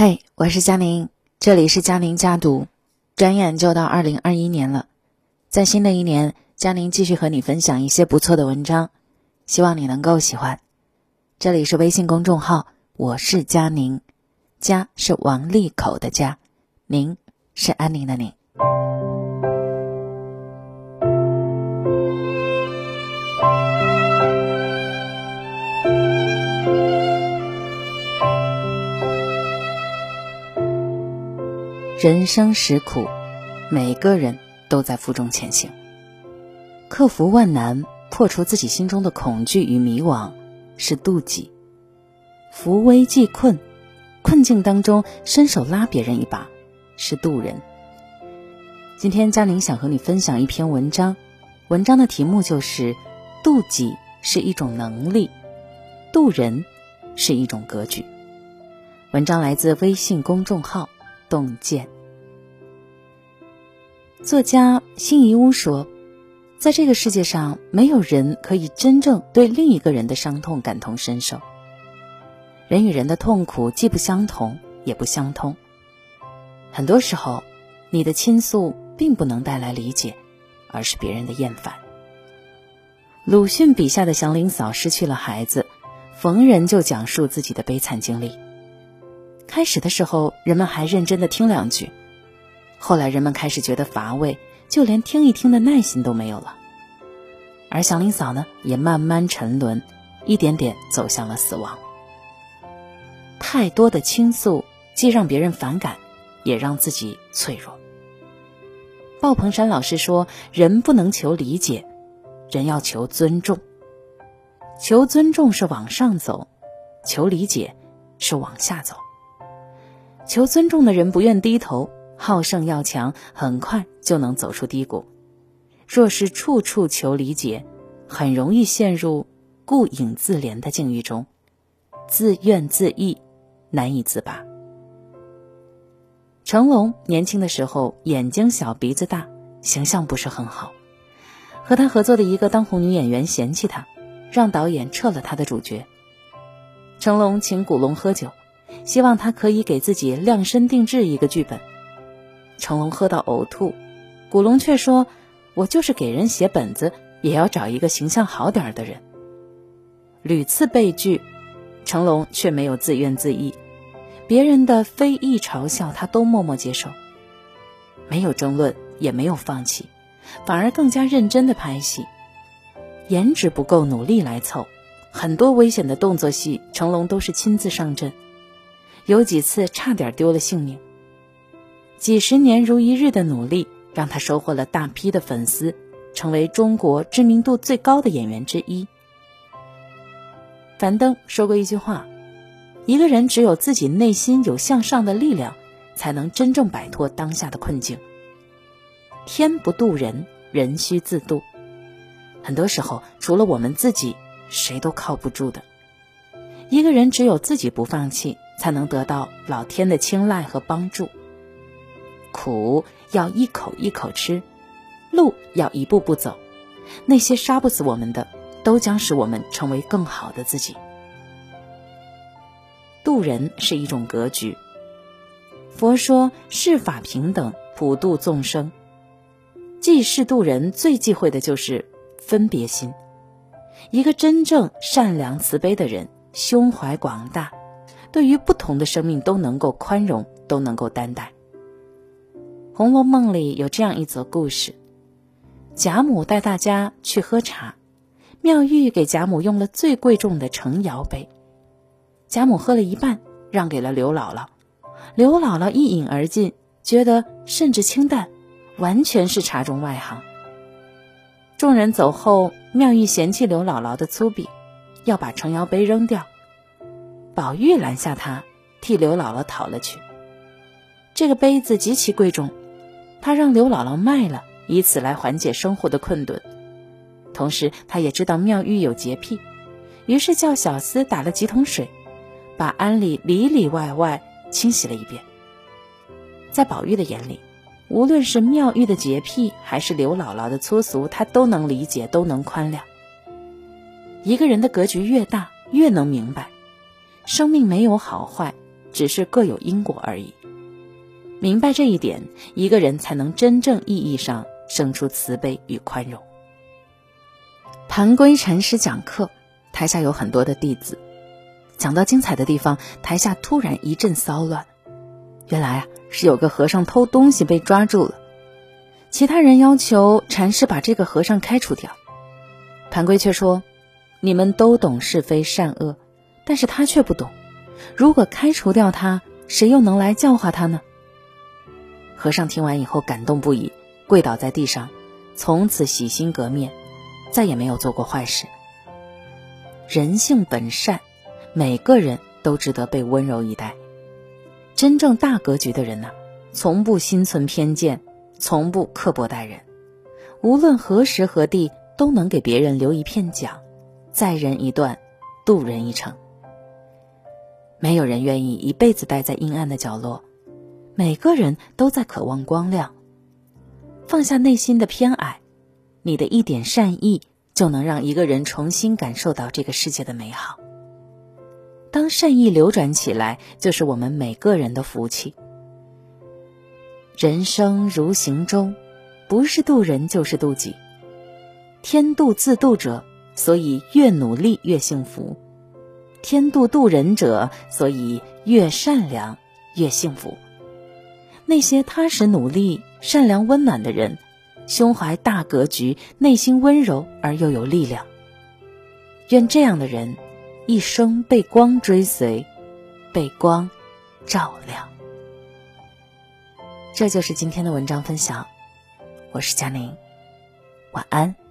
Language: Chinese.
嘿，我是佳宁，这里是佳宁家读。转眼就到二零二一年了，在新的一年，佳宁继续和你分享一些不错的文章，希望你能够喜欢。这里是微信公众号，我是佳宁，家是王利口的家，宁是安宁的宁。人生实苦，每个人都在负重前行。克服万难，破除自己心中的恐惧与迷惘，是妒忌；扶危济困，困境当中伸手拉别人一把，是渡人。今天嘉宁想和你分享一篇文章，文章的题目就是“妒忌是一种能力，渡人是一种格局”。文章来自微信公众号。洞见。作家辛夷坞说：“在这个世界上，没有人可以真正对另一个人的伤痛感同身受。人与人的痛苦既不相同，也不相通。很多时候，你的倾诉并不能带来理解，而是别人的厌烦。”鲁迅笔下的祥林嫂失去了孩子，逢人就讲述自己的悲惨经历。开始的时候，人们还认真的听两句，后来人们开始觉得乏味，就连听一听的耐心都没有了。而祥林嫂呢，也慢慢沉沦，一点点走向了死亡。太多的倾诉，既让别人反感，也让自己脆弱。鲍鹏山老师说：“人不能求理解，人要求尊重。求尊重是往上走，求理解是往下走。”求尊重的人不愿低头，好胜要强，很快就能走出低谷；若是处处求理解，很容易陷入顾影自怜的境遇中，自怨自艾，难以自拔。成龙年轻的时候眼睛小鼻子大，形象不是很好，和他合作的一个当红女演员嫌弃他，让导演撤了他的主角。成龙请古龙喝酒。希望他可以给自己量身定制一个剧本。成龙喝到呕吐，古龙却说：“我就是给人写本子，也要找一个形象好点的人。”屡次被拒，成龙却没有自怨自艾，别人的非议嘲笑他都默默接受，没有争论，也没有放弃，反而更加认真的拍戏。颜值不够，努力来凑，很多危险的动作戏，成龙都是亲自上阵。有几次差点丢了性命。几十年如一日的努力，让他收获了大批的粉丝，成为中国知名度最高的演员之一。樊登说过一句话：“一个人只有自己内心有向上的力量，才能真正摆脱当下的困境。天不渡人，人需自渡。很多时候，除了我们自己，谁都靠不住的。一个人只有自己不放弃。”才能得到老天的青睐和帮助。苦要一口一口吃，路要一步步走。那些杀不死我们的，都将使我们成为更好的自己。渡人是一种格局。佛说世法平等，普度众生。济世渡人最忌讳的就是分别心。一个真正善良慈悲的人，胸怀广大。对于不同的生命都能够宽容，都能够担待。《红楼梦》里有这样一则故事：贾母带大家去喝茶，妙玉给贾母用了最贵重的成窑杯，贾母喝了一半，让给了刘姥姥。刘姥姥一饮而尽，觉得甚至清淡，完全是茶中外行。众人走后，妙玉嫌弃刘姥姥的粗鄙，要把成窑杯扔掉。宝玉拦下他，替刘姥姥讨了去。这个杯子极其贵重，他让刘姥姥卖了，以此来缓解生活的困顿。同时，他也知道妙玉有洁癖，于是叫小厮打了几桶水，把庵里里里外外清洗了一遍。在宝玉的眼里，无论是妙玉的洁癖，还是刘姥姥的粗俗，他都能理解，都能宽谅。一个人的格局越大，越能明白。生命没有好坏，只是各有因果而已。明白这一点，一个人才能真正意义上生出慈悲与宽容。盘龟禅师讲课，台下有很多的弟子。讲到精彩的地方，台下突然一阵骚乱。原来啊，是有个和尚偷东西被抓住了。其他人要求禅师把这个和尚开除掉，盘龟却说：“你们都懂是非善恶，但是他却不懂。如果开除掉他，谁又能来教化他呢？”和尚听完以后感动不已，跪倒在地上，从此洗心革面，再也没有做过坏事。人性本善，每个人都值得被温柔以待。真正大格局的人呢，从不心存偏见，从不刻薄待人，无论何时何地，都能给别人留一片讲，载人一段，渡人一程。没有人愿意一辈子待在阴暗的角落。每个人都在渴望光亮，放下内心的偏爱，你的一点善意就能让一个人重新感受到这个世界的美好。当善意流转起来，就是我们每个人的福气。人生如行舟，不是渡人就是渡己。天渡自渡者，所以越努力越幸福；天妒妒人者，所以越善良越幸福。那些踏实努力、善良温暖的人，胸怀大格局，内心温柔而又有力量。愿这样的人，一生被光追随，被光照亮。这就是今天的文章分享，我是佳宁，晚安。